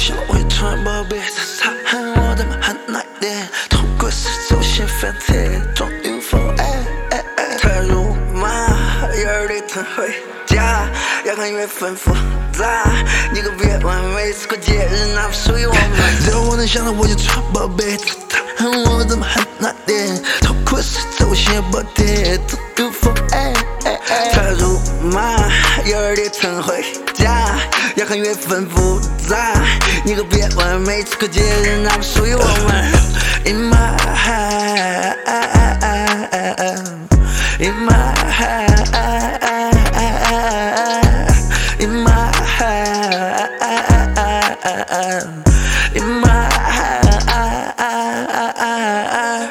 只要我能像我穿宝贝，他喊我的曼哈奈点，透过四周线反贴，装云峰，哎哎哎，踏入马，眼里疼回家，要看缘分复杂，你可别完美，此刻节日哪不属于我们？只要我能想到我就穿宝贝，他恨我的曼哈奈点，透过四周线反贴，装云峰，哎哎哎，踏入马，看缘分复杂。你可别问，每次过节日哪不属于我们？In my heart, in my heart, in my heart, in my heart。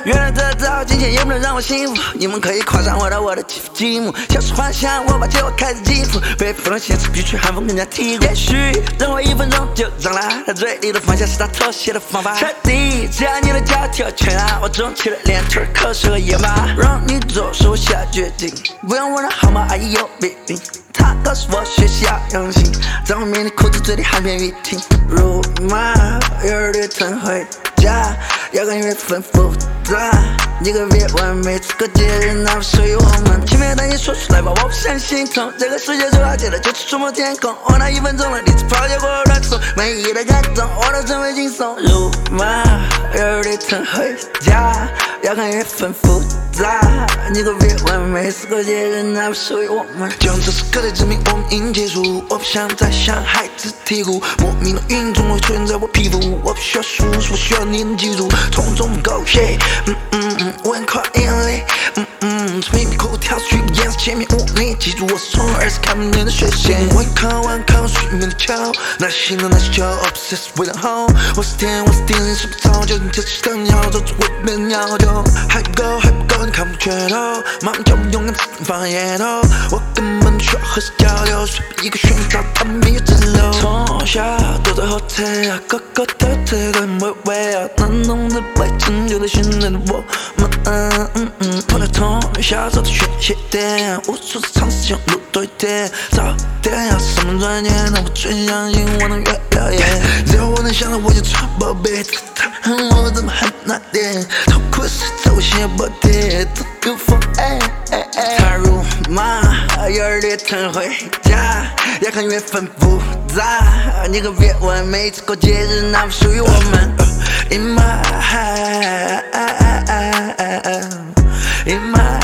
原来得到金钱也不能让我幸福，你们可以夸赞我的我的肌肤积木，幻想我把结果开始计数，被负的现实比去寒风更加剔骨。也许等我一分钟就长了，他嘴里的放下是他妥协的方法。彻底，只要你的脚跳全拉，我肿起了脸腿、口水和烟巴，让你做是我下决定，不用问了好吗？阿姨有病。他告诉我学习要用心，在我面的裤子嘴里含片雨停，辱骂有点疼回家，要看缘分复杂。你可别问，每次过节日那不属于我们？前面的你说出来吧，我不想心痛。这个世界最好见的就是触摸天空。我那一分钟的第一次抛接过的送，每一的感动我都成为轻松。辱骂有点疼回家，要看缘分复杂。你可别问，每次过节日那不属于我们？就用这首歌来证明我们已经结束。我不想再像孩子啼哭，莫名的晕总会出现在我皮肤。我不需要输入，我需要你能记住，从中不够血。嗯嗯嗯，我很快眼泪。嗯嗯，从贫民窟跳出去，颜色前面无你。记住我是从儿时看不见的血线。我靠完靠水面的桥，那些行动那些桥，obsessed with the hole。我是天，我是地，你是不早就你就是更鸟，走出我的鸟就还不够，还不够，你看不全头。妈妈叫我勇敢自放野头，我根本不需要和谁交流，随便一个寻找，他们没有自由。从小躲在后台啊，个个都推跟微微啊，难懂的未成就的现在的我们。嗯嗯嗯，我的从小走的学习点，无数次尝试想路多一点，早点要什么专业，但我最相信我能越表演。只要我能想到，我就穿宝贝。他恨我怎么恨那点？痛苦是在我心也不跌，都有风哎哎哎。他辱骂，有也常回家，也看缘分复杂。你和别玩，每次过节日那不属于我们。In my heart, in my.